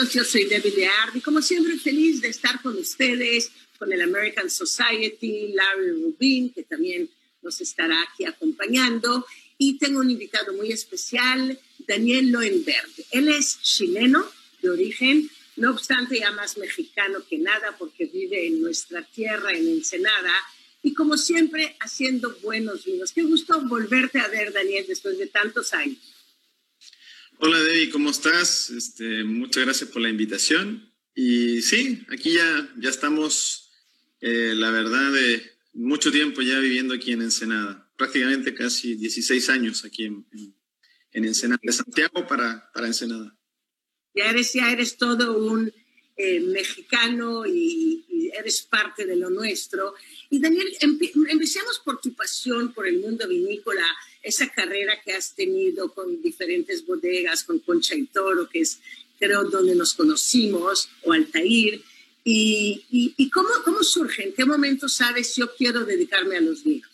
Amigos, yo soy Debbie Leard y como siempre feliz de estar con ustedes, con el American Society, Larry Rubin, que también nos estará aquí acompañando. Y tengo un invitado muy especial, Daniel Loenberg. Él es chileno de origen, no obstante ya más mexicano que nada porque vive en nuestra tierra, en Ensenada, y como siempre haciendo buenos vinos. Qué gusto volverte a ver, Daniel, después de tantos años. Hola Debbie, ¿cómo estás? Este, muchas gracias por la invitación. Y sí, aquí ya, ya estamos, eh, la verdad, de mucho tiempo ya viviendo aquí en Ensenada. Prácticamente casi 16 años aquí en, en, en Ensenada, de Santiago para, para Ensenada. Ya eres, ya eres todo un eh, mexicano y, y, eres parte de lo nuestro. Y Daniel, empecemos por tu pasión por el mundo vinícola esa carrera que has tenido con diferentes bodegas, con Concha y Toro, que es creo donde nos conocimos, o Altair, y, y, y cómo, cómo surge, en qué momento sabes yo quiero dedicarme a los vinos.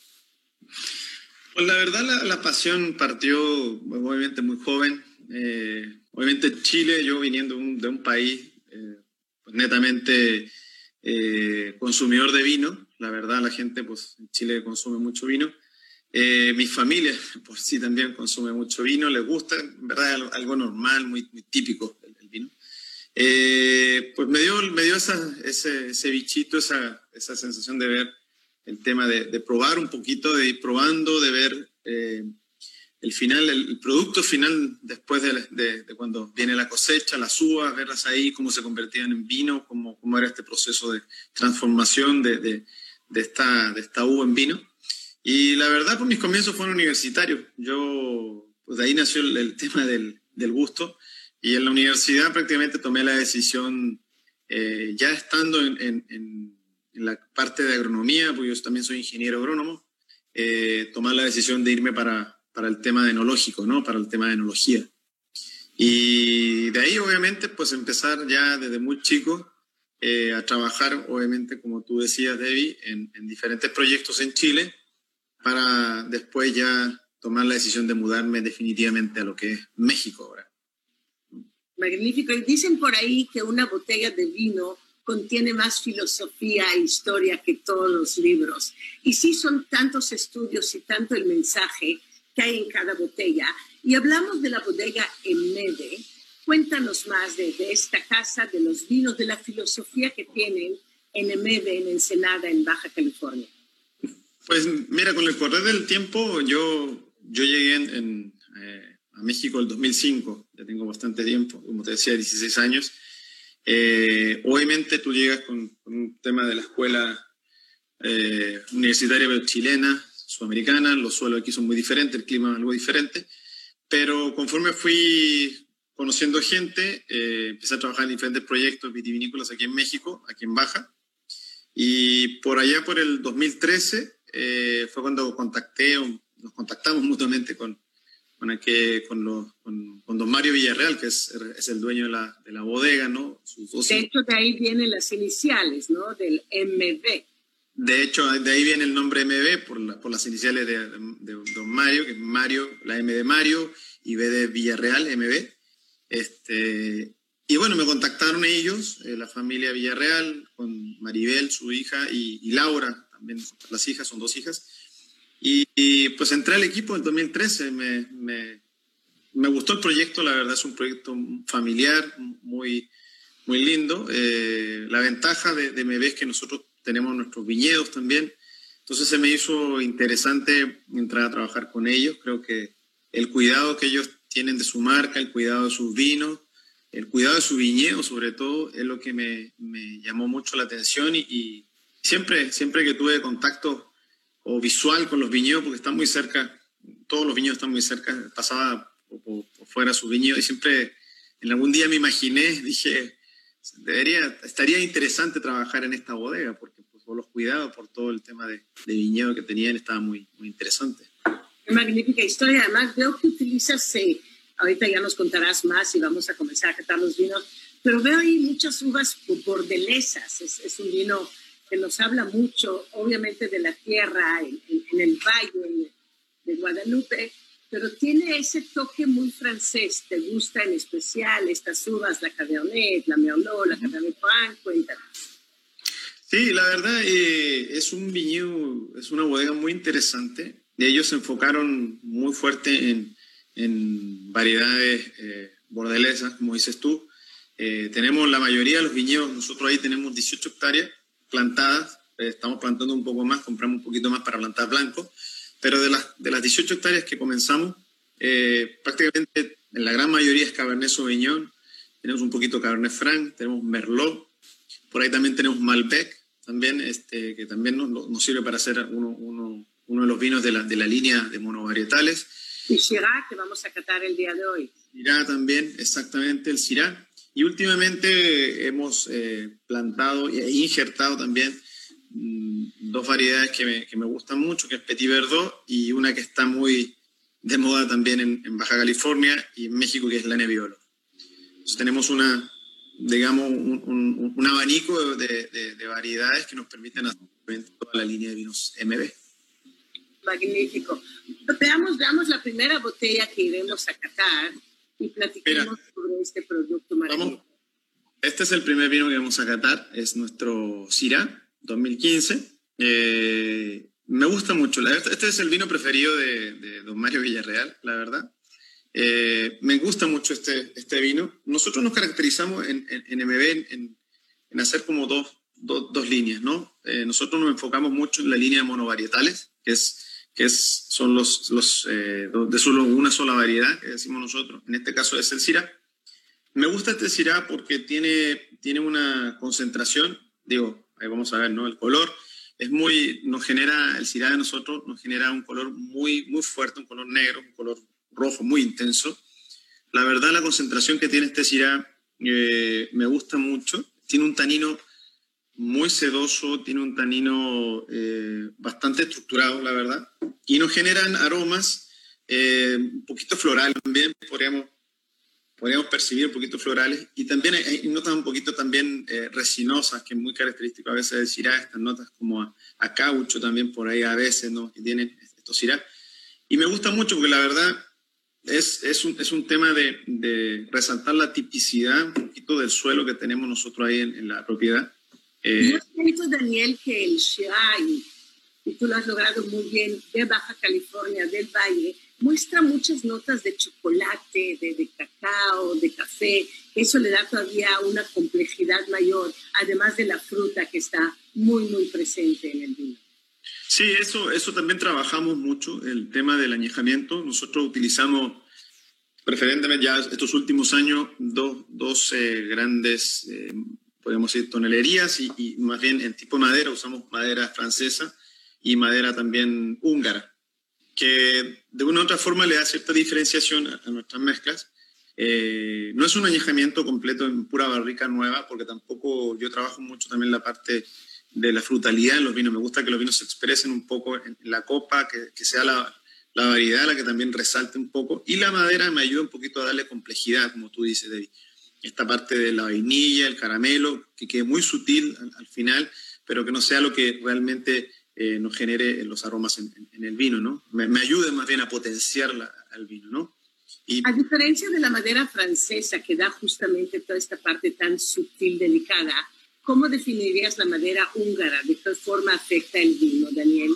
Pues la verdad la, pasión partió obviamente muy joven. Eh, obviamente Chile, yo viniendo de un, país eh, pues netamente eh, consumidor de vino, la verdad la gente pues en Chile consume mucho vino. Mi familia pues sí también consume mucho vino, les gusta, en verdad algo normal, muy, muy típico el, vino. pues me dio, me dio esa, ese, ese bichito, esa, esa sensación de ver el tema de, probar un poquito, de ir probando, de ver eh, el final, el, producto final después de, cuando viene la cosecha, las uvas, verlas ahí, cómo se convertían en vino, cómo, cómo era este proceso de transformación de, esta, de esta uva en vino. Y la verdad, pues mis comienzos fueron universitarios. Yo, pues de ahí nació el, tema del, gusto. Y en la universidad prácticamente tomé la decisión, eh, ya estando en en la parte de agronomía, porque yo también soy ingeniero agrónomo, eh, tomar la decisión de irme para, para el tema de enológico, ¿no? Para el tema de enología. Y de ahí, obviamente, pues empezar ya desde muy chico eh, a trabajar, obviamente, como tú decías, Debbie, en, en, diferentes proyectos en Chile, para después ya tomar la decisión de mudarme definitivamente a lo que es México ahora. Magnífico. Y dicen por ahí que una botella de vino contiene más filosofía e historia que todos los libros. Y sí son tantos estudios y tanto el mensaje que hay en cada botella. Y hablamos de la bodega Emede. Cuéntanos más de, esta casa, de los vinos, de la filosofía que tienen en Emede, en Ensenada, en Baja California. Pues mira, con el correr del tiempo, yo, yo llegué en, eh, a México el 2005, ya tengo bastante tiempo, como te decía, 16 años. Eh, obviamente tú llegas con, un tema de la escuela eh, universitaria chilena, sudamericana, los suelos aquí son muy diferentes, el clima es algo diferente, pero conforme fui conociendo gente, eh, empecé a trabajar en diferentes proyectos vitivinícolas aquí en México, aquí en Baja, y por allá por el 2013 fue cuando contacté, nos contactamos mutuamente con, con, con, con, con, don Mario Villarreal, que es, es el dueño de la, de la, bodega, ¿no? de hecho, de ahí vienen las iniciales, ¿no? Del MB. De hecho, de ahí viene el nombre MB por, la, por las iniciales de, de, don Mario, que es Mario, la M de Mario y B de Villarreal, MB. Este, y bueno, me contactaron ellos, eh, la familia Villarreal, con Maribel, su hija, y, y Laura, las hijas, son dos hijas. Y, pues entré al equipo en 2013, me, me, gustó el proyecto, la verdad es un proyecto familiar, muy, muy lindo. Eh, la ventaja de, de MB es que nosotros tenemos nuestros viñedos también, entonces se me hizo interesante entrar a trabajar con ellos, creo que el cuidado que ellos tienen de su marca, el cuidado de sus vinos, el cuidado de su viñedo sobre todo, es lo que me, me llamó mucho la atención y, y, siempre, siempre que tuve contacto o visual con los viñedos, porque están muy cerca, todos los viñedos están muy cerca, pasaba por, fuera su viñedo y siempre en algún día me imaginé, dije, debería, estaría interesante trabajar en esta bodega, porque por los cuidados, por todo el tema de, de viñedo que tenían, estaba muy, muy interesante. Magnífica historia, además veo que utilizas, eh, ahorita ya nos contarás más y vamos a comenzar a catar los vinos, pero veo ahí muchas uvas bordelesas, es, es un vino que nos habla mucho, obviamente, de la tierra en, el valle de Guadalupe, pero tiene ese toque muy francés. ¿Te gusta en especial estas uvas, la Cabernet, la Merlot, la Cabernet Franc? Cuéntanos. Sí, la verdad eh, es un viñedo, es una bodega muy interesante. Ellos se enfocaron muy fuerte en, en variedades eh, bordelesas, como dices tú. Eh, tenemos la mayoría de los viñedos, nosotros ahí tenemos 18 hectáreas plantadas, eh, estamos plantando un poco más, compramos un poquito más para plantar blanco, pero de las, de las 18 hectáreas que comenzamos, eh, prácticamente en la gran mayoría es Cabernet Sauvignon, tenemos un poquito Cabernet Franc, tenemos Merlot, por ahí también tenemos Malbec, también, este, que también nos, nos sirve para hacer uno, uno, uno, de los vinos de la, de la línea de monovarietales. Y Syrah, que vamos a catar el día de hoy. Syrah también, exactamente, el Syrah. Y últimamente hemos eh, plantado e injertado también mm, dos variedades que me, que me, gustan mucho, que es Petit Verdot y una que está muy de moda también en, Baja California y en México, que es la Nebbiolo. Entonces tenemos una, digamos, un, un, abanico de, de, variedades que nos permiten hacer toda la línea de vinos MB. Magnífico. Veamos, veamos la primera botella que iremos a catar y platiquemos sobre este producto maravilloso. Este es el primer vino que vamos a catar, es nuestro Syrah 2015. Eh, me gusta mucho. Este es el vino preferido de, don Mario Villarreal, la verdad. Eh, me gusta mucho este, este vino. Nosotros nos caracterizamos en, en, MB en, en, hacer como dos, dos, líneas, ¿no? Eh, nosotros nos enfocamos mucho en la línea de monovarietales, que, es, que es, son los, los de solo una sola variedad, que decimos nosotros. En este caso es el Syrah. Me gusta este Syrah porque tiene, tiene una concentración, digo, ahí vamos a ver, ¿no? El color es muy, nos genera, el Syrah de nosotros nos genera un color muy, muy fuerte, un color negro, un color rojo muy intenso. La verdad, la concentración que tiene este Syrah eh, me gusta mucho. Tiene un tanino muy sedoso, tiene un tanino eh, bastante estructurado, la verdad. Y nos generan aromas eh, un poquito floral también, podríamos podríamos percibir un poquito florales y también hay, notas un poquito también eh, resinosas, que es muy característico a veces de Syrah, estas notas como a, caucho también por ahí a veces, ¿no? Que tienen estos Syrah. Y me gusta mucho porque la verdad es, es, un, es un tema de, de, resaltar la tipicidad un poquito del suelo que tenemos nosotros ahí en, la propiedad. Eh, ¿No Daniel, que el Syrah, y tú lo has logrado muy bien, de Baja California, del Valle, muestra muchas notas de chocolate, de, cacao, de café. Eso le da todavía una complejidad mayor, además de la fruta que está muy, muy presente en el vino. Sí, eso, eso también trabajamos mucho, el tema del añejamiento. Nosotros utilizamos preferentemente ya estos últimos años dos, dos grandes, eh, podemos decir, tonelerías y, más bien en tipo madera usamos madera francesa y madera también húngara que de una u otra forma le da cierta diferenciación a, nuestras mezclas. Eh, no es un añejamiento completo en pura barrica nueva, porque tampoco yo trabajo mucho también la parte de la frutalidad en los vinos. Me gusta que los vinos se expresen un poco en, la copa, que, sea la, la, variedad la que también resalte un poco. Y la madera me ayuda un poquito a darle complejidad, como tú dices, David. Esta parte de la vainilla, el caramelo, que quede muy sutil al final, pero que no sea lo que realmente eh, nos genere los aromas en, el vino, ¿no? Me, ayude más bien a potenciar al vino, ¿no? Y, a diferencia de la madera francesa que da justamente toda esta parte tan sutil, delicada, ¿cómo definirías la madera húngara? ¿De qué forma afecta el vino, Daniel?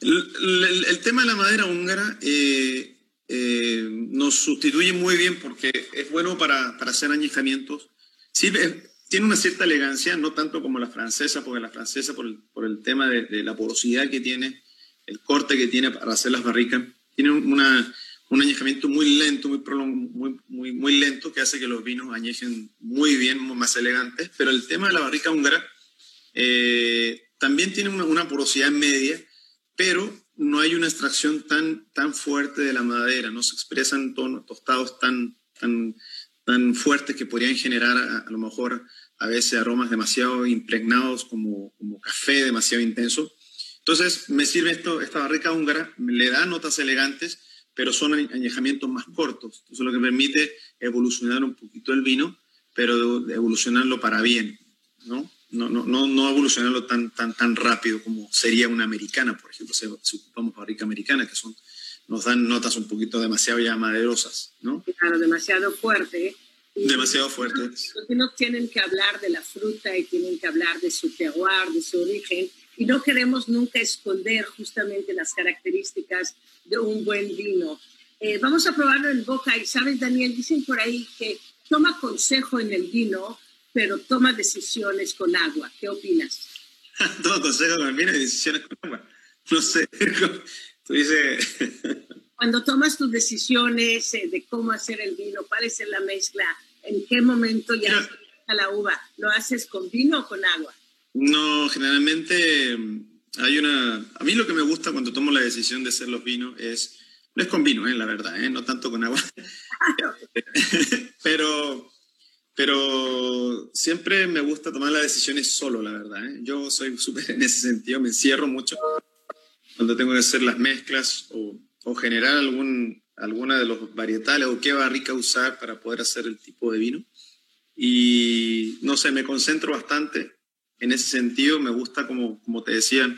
El, tema de la madera húngara eh, eh, nos sustituye muy bien porque es bueno para, para hacer añejamientos. Sirve, tiene una cierta elegancia, no tanto como la francesa, porque la francesa, por el, por el tema de, la porosidad que tiene, el corte que tiene para hacer las barricas, tiene una, un añejamiento muy lento, muy, muy, muy, muy, lento, que hace que los vinos añejen muy bien, más elegantes. Pero el tema de la barrica húngara eh, también tiene una, una, porosidad media, pero no hay una extracción tan, tan fuerte de la madera, no se expresan tonos tostados tan, tan tan fuertes que podrían generar a, lo mejor a veces aromas demasiado impregnados como, como café demasiado intenso. Entonces me sirve esto, esta barrica húngara, le da notas elegantes, pero son añejamientos más cortos. Eso es lo que permite evolucionar un poquito el vino, pero evolucionarlo para bien, ¿no? No, no, no, no evolucionarlo tan, tan, tan rápido como sería una americana, por ejemplo, si, ocupamos barrica americana, que son nos dan notas un poquito demasiado ya maderosas, ¿no? Claro, demasiado fuerte. demasiado fuerte. Los vinos tienen que hablar de la fruta y tienen que hablar de su terroir, de su origen, y no queremos nunca esconder justamente las características de un buen vino. Eh, vamos a probarlo en boca y sabes, Daniel, dicen por ahí que toma consejo en el vino, pero toma decisiones con agua. ¿Qué opinas? toma consejo con el vino y decisiones con agua. No sé. Tú dices... Cuando tomas tus decisiones eh, de cómo hacer el vino, cuál es la mezcla, en qué momento ya a la uva, ¿lo haces con vino o con agua? No, generalmente mm, hay una... A mí lo que me gusta cuando tomo la decisión de hacer los vinos es... No es con vino, eh, la verdad, eh, no tanto con agua. pero, pero siempre me gusta tomar las decisiones solo, la verdad. Yo soy súper en ese sentido, me encierro mucho cuando tengo que hacer las mezclas o, o generar algún, alguna de los varietales o qué barrica usar para poder hacer el tipo de vino. Y no sé, me concentro bastante en ese sentido. Me gusta, como, como te decía,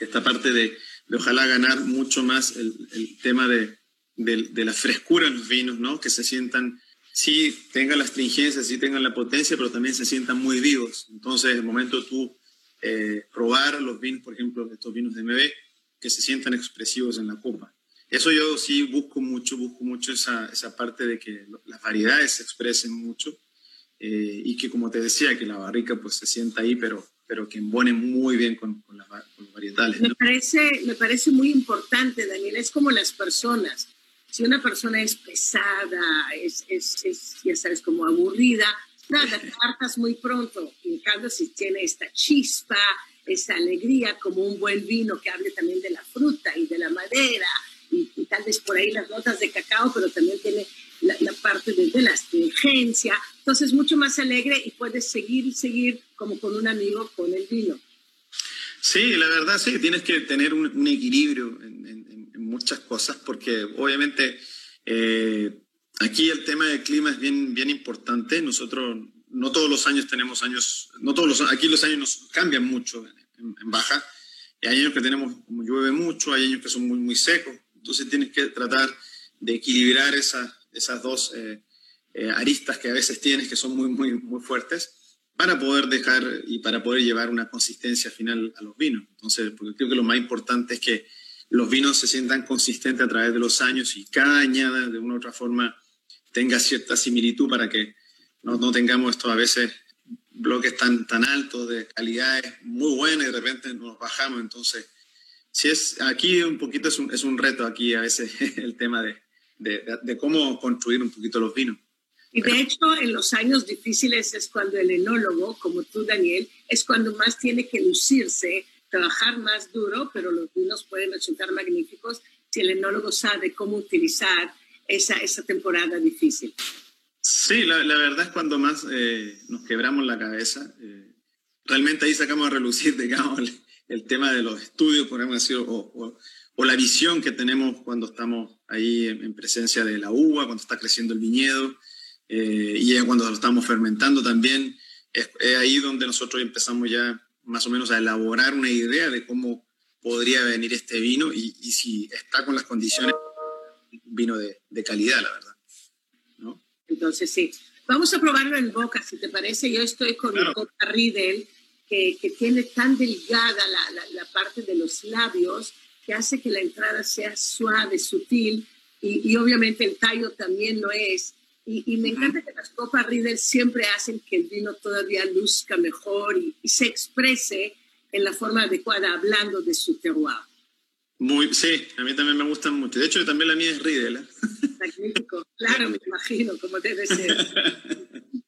esta parte de, ojalá ganar mucho más el, tema de, de, la frescura en los vinos, ¿no? Que se sientan, sí tengan la astringencia, sí tengan la potencia, pero también se sientan muy vivos. Entonces, el momento tú eh, probar los vinos, por ejemplo, estos vinos de MB, que se sientan expresivos en la copa. Eso yo sí busco mucho, busco mucho esa, esa parte de que las variedades se expresen mucho eh, y que, como te decía, que la barrica pues se sienta ahí, pero, pero que embone muy bien con, con, las, los varietales. Me, parece, me parece muy importante, Daniel, es como las personas. Si una persona es pesada, es, es, es ya sabes, como aburrida, nada, te hartas muy pronto. En cambio, si tiene esta chispa, esta alegría, como un buen vino que hable también de la fruta y de la madera, y, tal vez por ahí las notas de cacao, pero también tiene la, parte de, la astringencia. Entonces, mucho más alegre y puedes seguir y seguir como con un amigo con el vino. Sí, la verdad sí, tienes que tener un, equilibrio en, muchas cosas porque obviamente eh, aquí el tema del clima es bien, bien importante. Nosotros no todos los años tenemos años, no todos aquí los años nos cambian mucho en, baja. Y hay años que tenemos, como llueve mucho, hay años que son muy, muy secos. Entonces tienes que tratar de equilibrar esa, esas dos eh, eh, aristas que a veces tienes que son muy, muy, muy fuertes para poder dejar y para poder llevar una consistencia final a los vinos. Entonces, porque creo que lo más importante es que los vinos se sientan consistentes a través de los años y cada añada de una u otra forma tenga cierta similitud para que no, tengamos esto a veces bloques tan, tan altos de calidades muy buenas y de repente nos bajamos. Entonces, si es, aquí un poquito es un, es un reto aquí a veces el tema de, de, de, cómo construir un poquito los vinos. Y de hecho, en los años difíciles es cuando el enólogo, como tú, Daniel, es cuando más tiene que lucirse, trabajar más duro, pero los vinos pueden resultar magníficos si el enólogo sabe cómo utilizar esa, esa temporada difícil. Sí, la, verdad es cuando más eh, nos quebramos la cabeza. Eh, realmente ahí sacamos a relucir, digamos, el, el, tema de los estudios, podemos decir, o, o, la visión que tenemos cuando estamos ahí en, presencia de la uva, cuando está creciendo el viñedo, eh, y cuando lo estamos fermentando también. Es, es ahí donde nosotros empezamos ya más o menos a elaborar una idea de cómo podría venir este vino y, y si está con las condiciones, vino de calidad, la verdad. Entonces, sí. Vamos a probarlo en boca, si te parece. Yo estoy con mi copa Riedel, que, que, tiene tan delgada la, la, la, parte de los labios que hace que la entrada sea suave, sutil, y, y obviamente el tallo también lo es. Y, y me encanta que las copas Riedel siempre hacen que el vino todavía luzca mejor y, y se exprese en la forma adecuada, hablando de su terroir. Muy, sí, a mí también me gustan mucho. De hecho, también la mía es Riedel. ¿eh? Magnífico, claro, me imagino, como debe ser.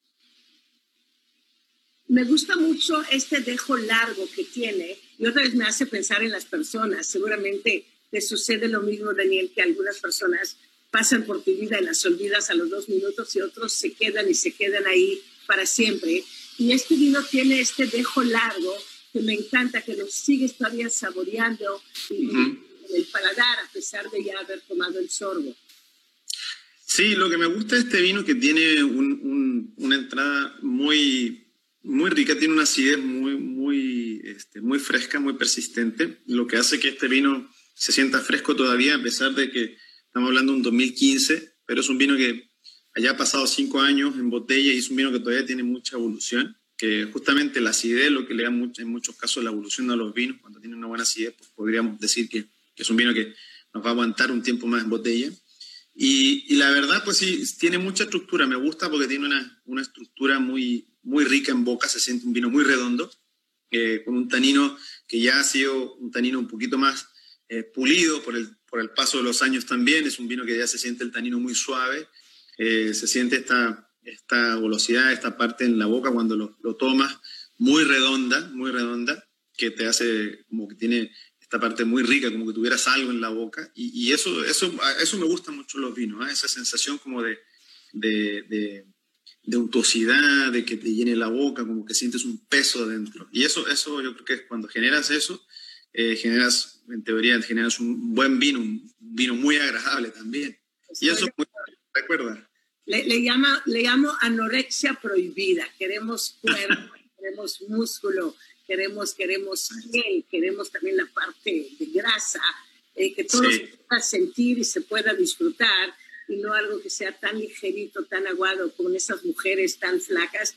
me gusta mucho este dejo largo que tiene y otra vez me hace pensar en las personas. Seguramente te sucede lo mismo, Daniel, que algunas personas pasan por tu vida y las olvidas a los dos minutos y otros se quedan y se quedan ahí para siempre. Y este vino tiene este dejo largo que me encanta, que lo sigues todavía saboreando uh -huh. en el paladar a pesar de ya haber tomado el sorbo. Sí, lo que me gusta de este vino que tiene un, un, una entrada muy, muy rica, tiene una acidez muy, muy, este, muy fresca, muy persistente, lo que hace que este vino se sienta fresco todavía a pesar de que estamos hablando de un 2015, pero es un vino que haya pasado cinco años en botella y es un vino que todavía tiene mucha evolución que justamente la acidez lo que le da mucho, en muchos casos la evolución a los vinos, cuando tiene una buena acidez, pues podríamos decir que, es un vino que nos va a aguantar un tiempo más en botella. Y, y, la verdad, pues sí, tiene mucha estructura, me gusta porque tiene una, una estructura muy, muy rica en boca, se siente un vino muy redondo, eh, con un tanino que ya ha sido un tanino un poquito más eh, pulido por el, por el paso de los años también, es un vino que ya se siente el tanino muy suave, eh, se siente esta esta velocidad, esta parte en la boca cuando lo, lo, tomas, muy redonda, muy redonda, que te hace como que tiene esta parte muy rica, como que tuvieras algo en la boca. Y, y eso, eso, eso me gusta mucho los vinos, ¿eh? esa sensación como de, de, de, de, untuosidad, de que te llene la boca, como que sientes un peso dentro. Y eso, eso yo creo que cuando generas eso, eh, generas, en teoría, generas un buen vino, un vino muy agradable también. Y eso, recuerda, le, le, llama, le llamo anorexia prohibida. Queremos cuerpo, queremos músculo, queremos, queremos miel, queremos también la parte de grasa, eh, que todo se pueda sentir y se pueda disfrutar y no algo que sea tan ligerito, tan aguado como esas mujeres tan flacas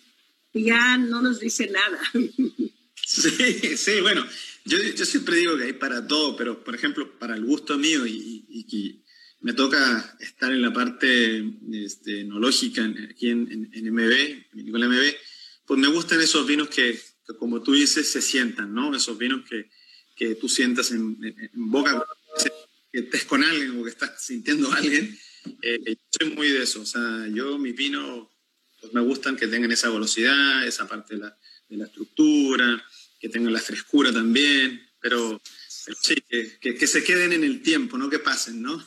que ya no nos dice nada. Sí, sí, bueno, yo, yo siempre digo que hay para todo, pero por ejemplo, para el gusto mío y, y, me toca estar en la parte este, enológica aquí en, en, MB, en MB, pues me gustan esos vinos que, como tú dices, se sientan, ¿no? Esos vinos que, que tú sientas en, en boca, que estés con alguien o que estás sintiendo a alguien. Eh, yo soy muy de eso, o sea, yo mis vinos pues me gustan que tengan esa velocidad, esa parte de la, de la estructura, que tengan la frescura también, pero, sí, que, que, se queden en el tiempo, no que pasen, ¿no?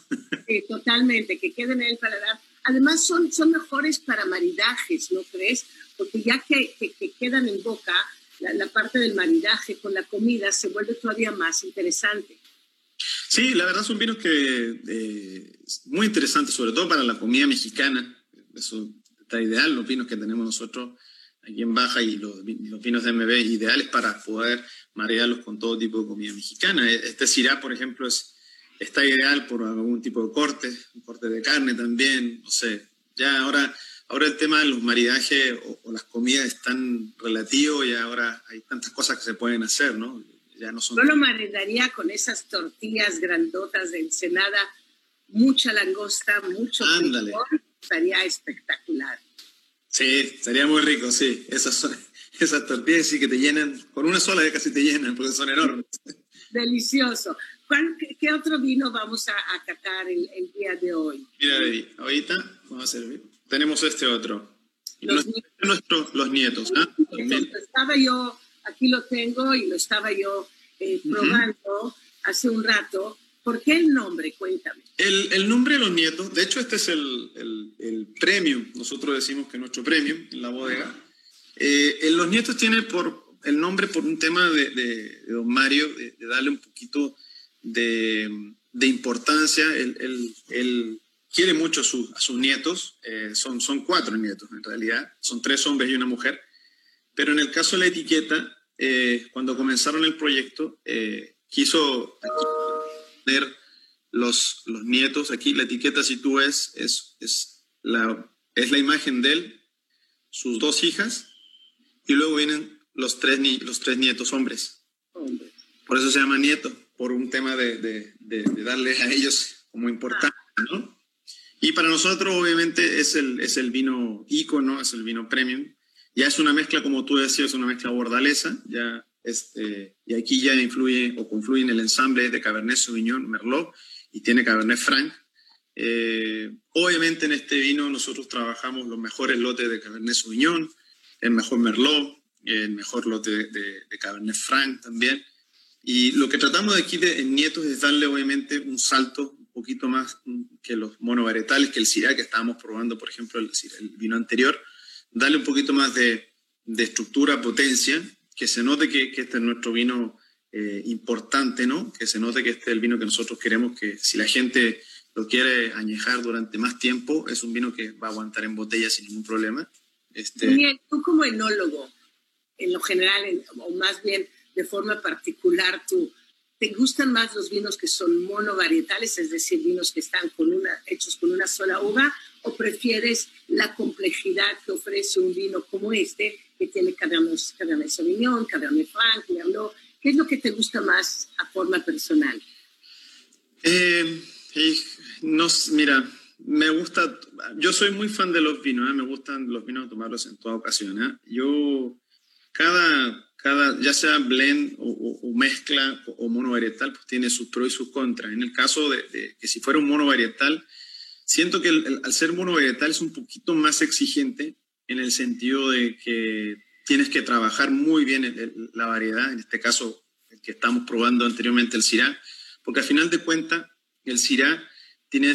Sí, totalmente, que queden en el paladar. Además son, son mejores para maridajes, ¿no crees? Porque ya que, que quedan en boca, la, la, parte del maridaje con la comida se vuelve todavía más interesante. Sí, la verdad son vinos que eh, muy interesantes, sobre todo para la comida mexicana. Eso está ideal, los vinos que tenemos nosotros aquí en Baja y los, vinos de MB ideales para poder marearlos con todo tipo de comida mexicana. E, este Syrah, por ejemplo, es, está ideal por algún tipo de corte, un corte de carne también, no sé. Ya ahora, ahora el tema de los maridajes o, las comidas es tan relativo y ahora hay tantas cosas que se pueden hacer, ¿no? Ya no son... Yo lo maridaría con esas tortillas grandotas de ensenada, mucha langosta, mucho Ándale. estaría espectacular. Sí, sería muy rico, sí. Esas, esas tortillas sí que te llenan, con una sola ya casi te llenan, porque son enormes. Delicioso. qué, otro vino vamos a, a catar el, día de hoy? Mira, ahorita vamos a servir. Tenemos este otro. Los, nuestros, los nietos. ¿ah? Estaba yo, aquí lo tengo y lo estaba yo eh, probando hace un rato ¿Por qué el nombre? Cuéntame. El, el nombre de los nietos, de hecho este es el, el, el premio, nosotros decimos que nuestro premio en la bodega. Eh, los nietos tiene por el nombre por un tema de, de, don Mario, de, darle un poquito de, de importancia. Él, él, quiere mucho a, a sus nietos, eh, son, son cuatro nietos en realidad, son tres hombres y una mujer, pero en el caso de la etiqueta, eh, cuando comenzaron el proyecto, eh, los, los nietos. Aquí la etiqueta, si tú ves, es, es, la, es la imagen de él, sus dos hijas, y luego vienen los tres, ni, los tres nietos hombres. Por eso se llama nieto, por un tema de, de, de, darle a ellos como importante, ¿no? Y para nosotros, obviamente, es el, es el vino ícono, es el vino premium. Ya es una mezcla, como tú decías, una mezcla bordalesa, ya este, y aquí ya influye o confluye en el ensamble de Cabernet Sauvignon Merlot y tiene Cabernet Franc. Eh, obviamente en este vino nosotros trabajamos los mejores lotes de Cabernet Sauvignon, el mejor Merlot, el mejor lote de, Cabernet Franc también. Y lo que tratamos de aquí de, en Nietos es darle obviamente un salto un poquito más que los monovarietales, que el Syrah que estábamos probando, por ejemplo, el, el vino anterior, darle un poquito más de, de estructura, potencia, que se note que, este es nuestro vino eh, importante, ¿no? Que se note que este es el vino que nosotros queremos, que si la gente lo quiere añejar durante más tiempo, es un vino que va a aguantar en botella sin ningún problema. Este... Bien, tú como enólogo, en lo general, o más bien de forma particular, tú, ¿te gustan más los vinos que son monovarietales, es decir, vinos que están con una, hechos con una sola uva, o prefieres la complejidad que ofrece un vino como este, que tiene Cabernet, Cabernet Sauvignon, Cabernet Franc, Merlot. ¿Qué es lo que te gusta más a forma personal? Eh, no, mira, me gusta, yo soy muy fan de los vinos, ¿eh? me gustan los vinos tomarlos en toda ocasión. ¿eh? Yo, cada, cada, ya sea blend o, mezcla o, mono varietal, pues tiene sus pros y sus contras. En el caso de, que si fuera un mono varietal, siento que al ser mono varietal es un poquito más exigente en el sentido de que tienes que trabajar muy bien la variedad, en este caso el que estamos probando anteriormente, el Syrah, porque al final de cuentas el Syrah tiene,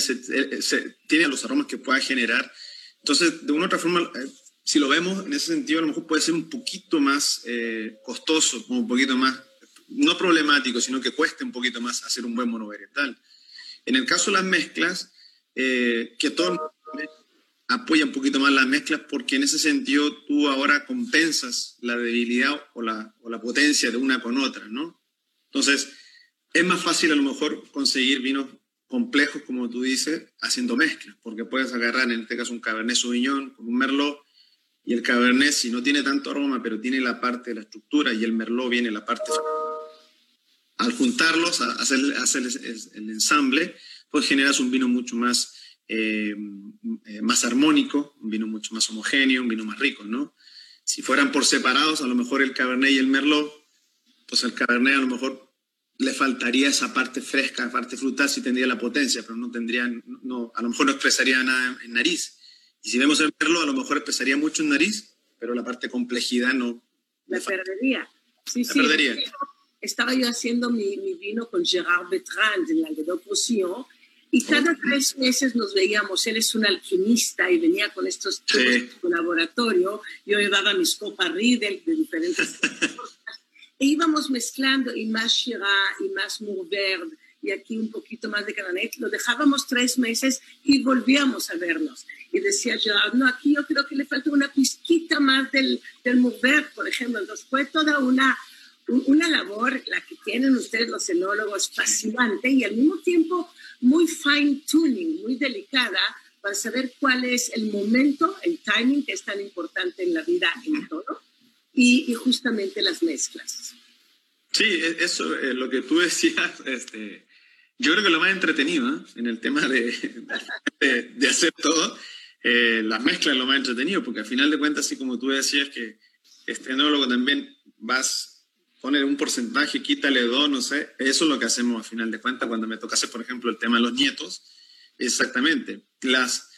tiene los aromas que pueda generar. Entonces, de una u otra forma, eh, si lo vemos en ese sentido, a lo mejor puede ser un poquito más eh, costoso, un poquito más, no problemático, sino que cueste un poquito más hacer un buen monovarietal. En el caso de las mezclas, eh, que todo apoya un poquito más las mezclas porque en ese sentido tú ahora compensas la debilidad o la, o la potencia de una con otra, ¿no? Entonces, es más fácil a lo mejor conseguir vinos complejos, como tú dices, haciendo mezclas, porque puedes agarrar en este caso un Cabernet Sauvignon con un Merlot y el Cabernet, si no tiene tanto aroma, pero tiene la parte de la estructura y el Merlot viene la parte... Al juntarlos, hacer, hacer el ensamble, pues generas un vino mucho más eh, eh, más armónico, un vino mucho más homogéneo, un vino más rico, ¿no? Si fueran por separados, a lo mejor el Cabernet y el Merlot, pues el Cabernet a lo mejor le faltaría esa parte fresca, la parte frutal, si tendría la potencia, pero no tendría, no, a lo mejor no expresaría nada en nariz. Y si vemos el Merlot, a lo mejor expresaría mucho en nariz, pero la parte complejidad no. La perdería. Sí, la perdería. Estaba yo haciendo mi, mi, vino con Gérard Bertrand en la Languedoc-Roussillon y cada tres meses nos veíamos, él es un alquimista y venía con estos sí. su laboratorio, yo llevaba mis copas Riedel de diferentes e íbamos mezclando y más Shiraz y más Mourverde y aquí un poquito más de Cabernet, lo dejábamos tres meses y volvíamos a vernos. Y decía yo, no, aquí yo creo que le falta una pizquita más del, del Mourverde, por ejemplo. Entonces fue toda una, una labor, la que tienen ustedes los enólogos, fascinante y al mismo tiempo muy fine tuning, muy delicada para saber cuál es el momento, el timing que es tan importante en la vida en todo y, y justamente las mezclas. Sí, e, eso, eh, lo que tú decías, este, yo creo que lo más entretenido ¿eh? en el tema de, de, de hacer todo, eh, las mezclas es lo más entretenido, porque al final de cuentas, así como tú decías que este enólogo también vas poner un porcentaje, quítale dos, no sé. Eso es lo que hacemos a final de cuentas cuando me toca hacer, por ejemplo, el tema de los nietos. Exactamente. Las,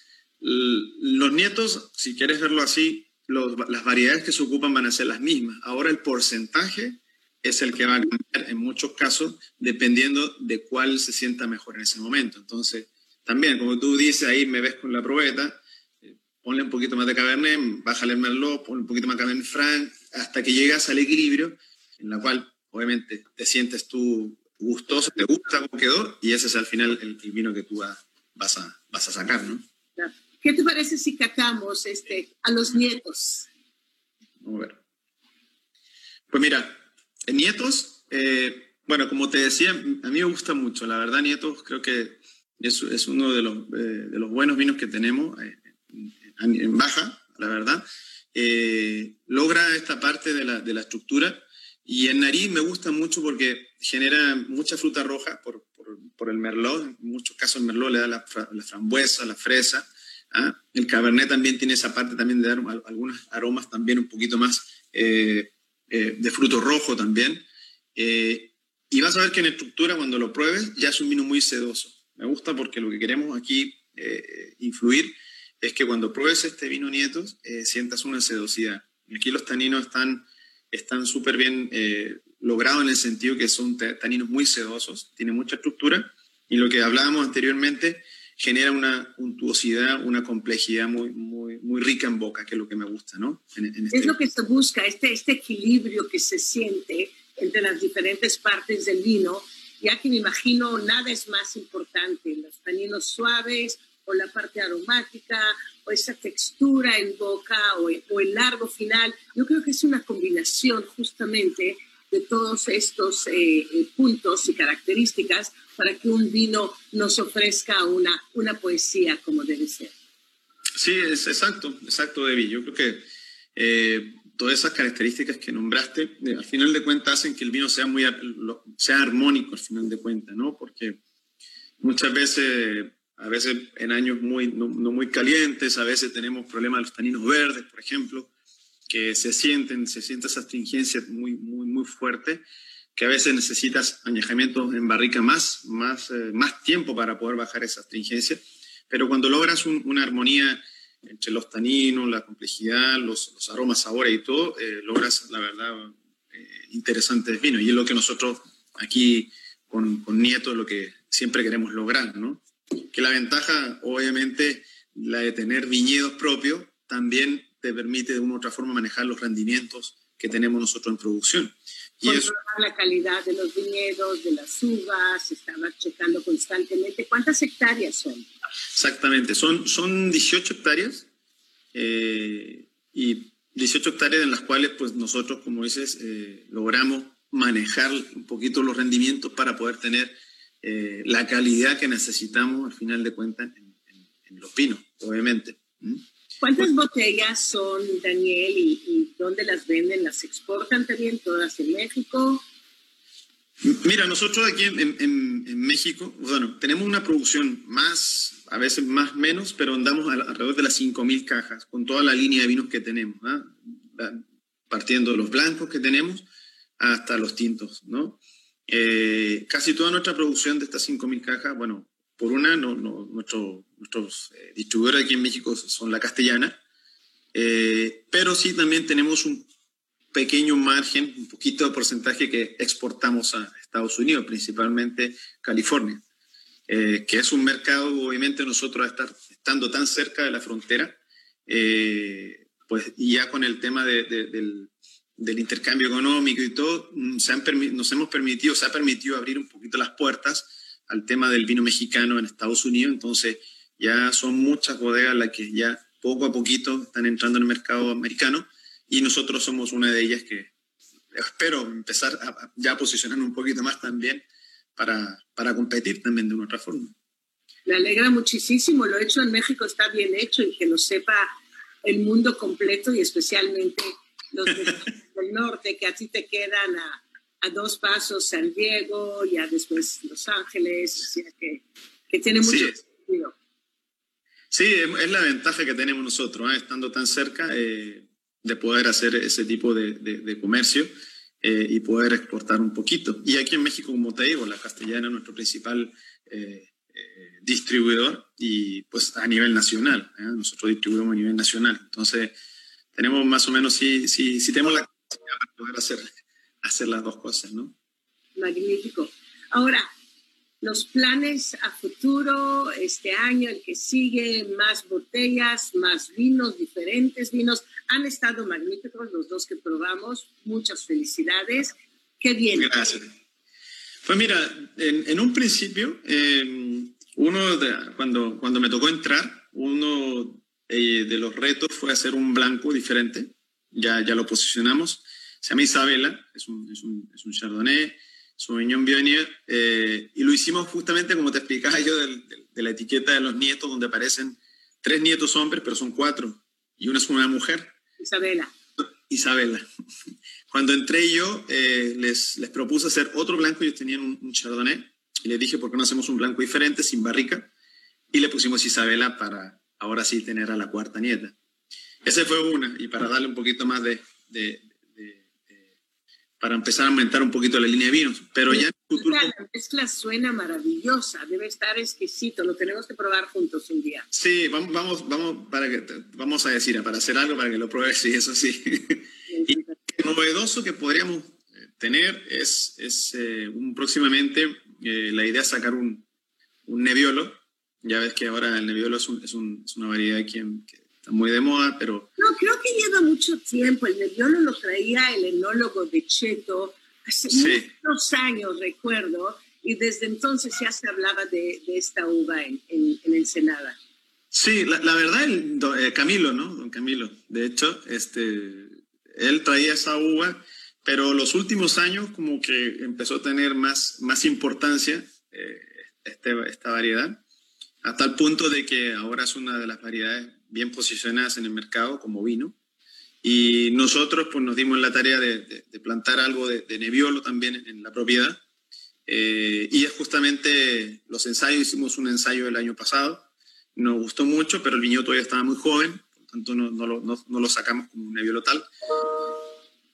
los nietos, si quieres verlo así, los, las variedades que se ocupan van a ser las mismas. Ahora el porcentaje es el que va a cambiar en muchos casos dependiendo de cuál se sienta mejor en ese momento. Entonces, también, como tú dices, ahí me ves con la probeta, eh, ponle un poquito más de Cabernet, bájale el Merlot, ponle un poquito más de Cabernet Franc, hasta que llegas al equilibrio en la cual obviamente te sientes tú gustoso, te gusta cómo quedó y ese es al final el, el vino que tú vas a, vas a sacar, ¿no? ¿Qué te parece si catamos este, a los nietos? Vamos a ver. Pues mira, nietos, eh, bueno, como te decía, a mí me gusta mucho, la verdad, nietos creo que es, es uno de los, eh, de los buenos vinos que tenemos eh, en, en, baja, la verdad. Logra esta parte de la, de la estructura y en nariz me gusta mucho porque genera mucha fruta roja por, por, el merlot. En muchos casos el merlot le da la, la frambuesa, la fresa. ¿ah? El cabernet también tiene esa parte también de dar algunos aromas también un poquito más eh, eh, de fruto rojo también. Eh, y vas a ver que en estructura cuando lo pruebes ya es un vino muy sedoso. Me gusta porque lo que queremos aquí influir es que cuando pruebes este vino nietos sientas una sedosidad. Aquí los taninos están están súper bien eh, logrados en el sentido que son taninos muy sedosos, tienen mucha estructura y lo que hablábamos anteriormente genera una untuosidad, una complejidad muy, muy, muy rica en boca, que es lo que me gusta, ¿no? En, en este... Es lo que se busca, este, este equilibrio que se siente entre las diferentes partes del vino, ya que me imagino nada es más importante, los taninos suaves o la parte aromática o esa textura en boca o, o, el largo final. Yo creo que es una combinación justamente de todos estos eh, eh, puntos y características para que un vino nos ofrezca una, una poesía como debe ser. Sí, es exacto, exacto, Debbie. Yo creo que eh, todas esas características que nombraste, eh, al final de cuentas, hacen que el vino sea, muy, sea armónico, al final de cuentas, ¿no? Porque muchas veces a veces en años muy, no, no, muy calientes, a veces tenemos problemas de los taninos verdes, por ejemplo, que se sienten, se siente esa astringencia muy, muy, muy fuerte, que a veces necesitas añejamientos en barrica más, más, eh, más tiempo para poder bajar esa astringencia, pero cuando logras un, una armonía entre los taninos, la complejidad, los, los aromas, sabores y todo, eh, logras, la verdad, eh, interesantes vinos. Y es lo que nosotros aquí con, con Nieto, lo que siempre queremos lograr, ¿no? Que la ventaja, obviamente, la de tener viñedos propios, también te permite de una u otra forma manejar los rendimientos que tenemos nosotros en producción. controlar la calidad de los viñedos, de las uvas, estaba checando constantemente. ¿Cuántas hectáreas son? Exactamente, son, son 18 hectáreas eh, y 18 hectáreas en las cuales pues nosotros, como dices, eh, logramos manejar un poquito los rendimientos para poder tener eh, la calidad que necesitamos al final de cuentas en, los vinos, obviamente. ¿Cuántas botellas son, Daniel, y, dónde las venden? ¿Las exportan también todas en México? Mira, nosotros aquí en, México, bueno, tenemos una producción más, a veces más menos, pero andamos alrededor de las 5.000 cajas con toda la línea de vinos que tenemos, ¿ah? partiendo de los blancos que tenemos hasta los tintos, ¿no? Eh, casi toda nuestra producción de estas 5.000 cajas, bueno, por una, no, nuestros eh, distribuidores aquí en México son la castellana, eh, pero sí también tenemos un pequeño margen, un poquito de porcentaje que exportamos a Estados Unidos, principalmente California, que es un mercado, obviamente nosotros estar, estando tan cerca de la frontera, pues ya con el tema del, del intercambio económico y todo, mm, se han nos hemos permitido, se ha permitido abrir un poquito las puertas al tema del vino mexicano en Estados Unidos, entonces ya son muchas bodegas las que ya poco a poquito están entrando en el mercado americano y nosotros somos una de ellas que espero empezar a, ya posicionarnos un poquito más también para, para competir también de una otra forma. Me alegra muchísimo, lo hecho en México está bien hecho y que lo sepa el mundo completo y especialmente los del norte, que a ti te quedan a, a, dos pasos San Diego, ya después Los Ángeles, o sea que, que tiene mucho sí. sentido. Sí, es la ventaja que tenemos nosotros, ¿eh? estando tan cerca eh, de poder hacer ese tipo de, de, comercio eh, y poder exportar un poquito. Y aquí en México, como te digo, la castellana es nuestro principal distribuidor y pues a nivel nacional, nosotros distribuimos a nivel nacional. Entonces, tenemos más o menos, sí, sí, sí tenemos la para poder hacer, hacer las dos cosas, ¿no? Magnífico. Ahora, los planes a futuro, este año, el que sigue, más botellas, más vinos, diferentes vinos. Han estado magníficos los dos que probamos. Muchas felicidades. Qué bien. Gracias. Pues mira, en, en un principio, eh, uno de, cuando, cuando me tocó entrar, uno eh, de los retos fue hacer un blanco diferente. Ya, ya lo posicionamos. Se llama Isabela, es un, es un, es un Chardonnay, Sauvignon Viognier, eh, y lo hicimos justamente como te explicaba yo de, la etiqueta de los nietos, donde aparecen tres nietos hombres, pero son cuatro, y una es una mujer. Isabela. Isabela. Cuando entré yo, eh, les, les propuse hacer otro blanco, ellos tenían un, un, Chardonnay, y les dije, ¿por qué no hacemos un blanco diferente, sin barrica? Y le pusimos Isabela para, ahora sí tener a la cuarta nieta. Esa fue una, y para darle un poquito más de, para empezar a aumentar un poquito la línea de vinos. Pero ya La mezcla suena maravillosa, debe estar exquisito, lo tenemos que probar juntos un día. Sí, vamos, vamos, vamos, para que, vamos a decir, para hacer algo, para que lo pruebes, sí, eso sí. y lo novedoso que podríamos eh, tener es, es eh, un, próximamente eh, la idea es sacar un, un neviolo ya ves que ahora el Nebbiolo es, es, una variedad que, está muy de moda, pero... No, creo que lleva mucho tiempo. El Nebbiolo lo traía el enólogo de Cheto hace muchos años, recuerdo, y desde entonces ya se hablaba de, esta uva en, en, Ensenada. Sí, la, verdad, el, eh, Camilo, ¿no? Don Camilo. De hecho, este, él traía esa uva, pero los últimos años como que empezó a tener más, más importancia eh, este, esta variedad a tal punto de que ahora es una de las variedades bien posicionadas en el mercado como vino. Y nosotros pues, nos dimos la tarea de, plantar algo de, de, Nebbiolo también en la propiedad. Eh, y es justamente los ensayos, hicimos un ensayo el año pasado, nos gustó mucho, pero el viñedo todavía estaba muy joven, por tanto no, no, lo, no, lo, sacamos como un Nebbiolo tal.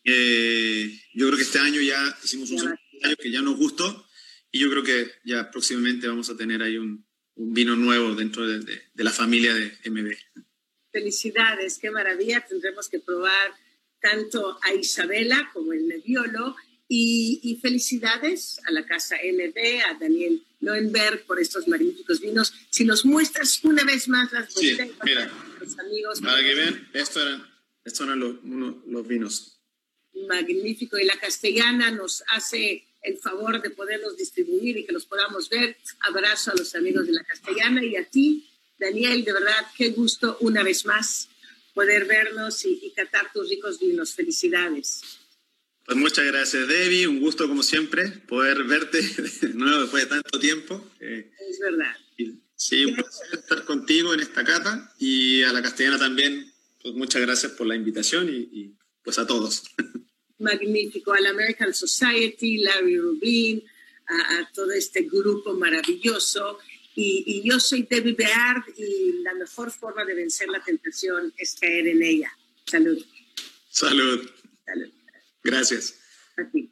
Eh, yo creo que este año ya hicimos un ensayo que ya nos gustó y yo creo que ya próximamente vamos a tener ahí un, un vino nuevo dentro de, de, la familia de MB. Felicidades, qué maravilla. Tendremos que probar tanto a Isabela como el Nebbiolo. Y, y, felicidades a la casa MB, a Daniel Loenberg por estos magníficos vinos. Si nos muestras una vez más las botellas, sí, mira, los amigos. Para que vean, estos eran, estos eran los, uno, los vinos. Magnífico. Y la castellana nos hace el favor de poderlos distribuir y que los podamos ver. Abrazo a los amigos de la castellana y a ti, Daniel, de verdad, qué gusto una vez más poder vernos y, y catar tus ricos vinos. Felicidades. Pues muchas gracias, Debbie. Un gusto, como siempre, poder verte de nuevo después de tanto tiempo. Eh, es verdad. Sí, un placer estar contigo en esta cata y a la castellana también. Pues muchas gracias por la invitación y, y pues a todos. Magnífico, a la American Society, Larry Rubin, a, a todo este grupo maravilloso. Y, y, yo soy Debbie Beard y la mejor forma de vencer la tentación es caer en ella. Salud. Salud. Salud. Gracias. A ti.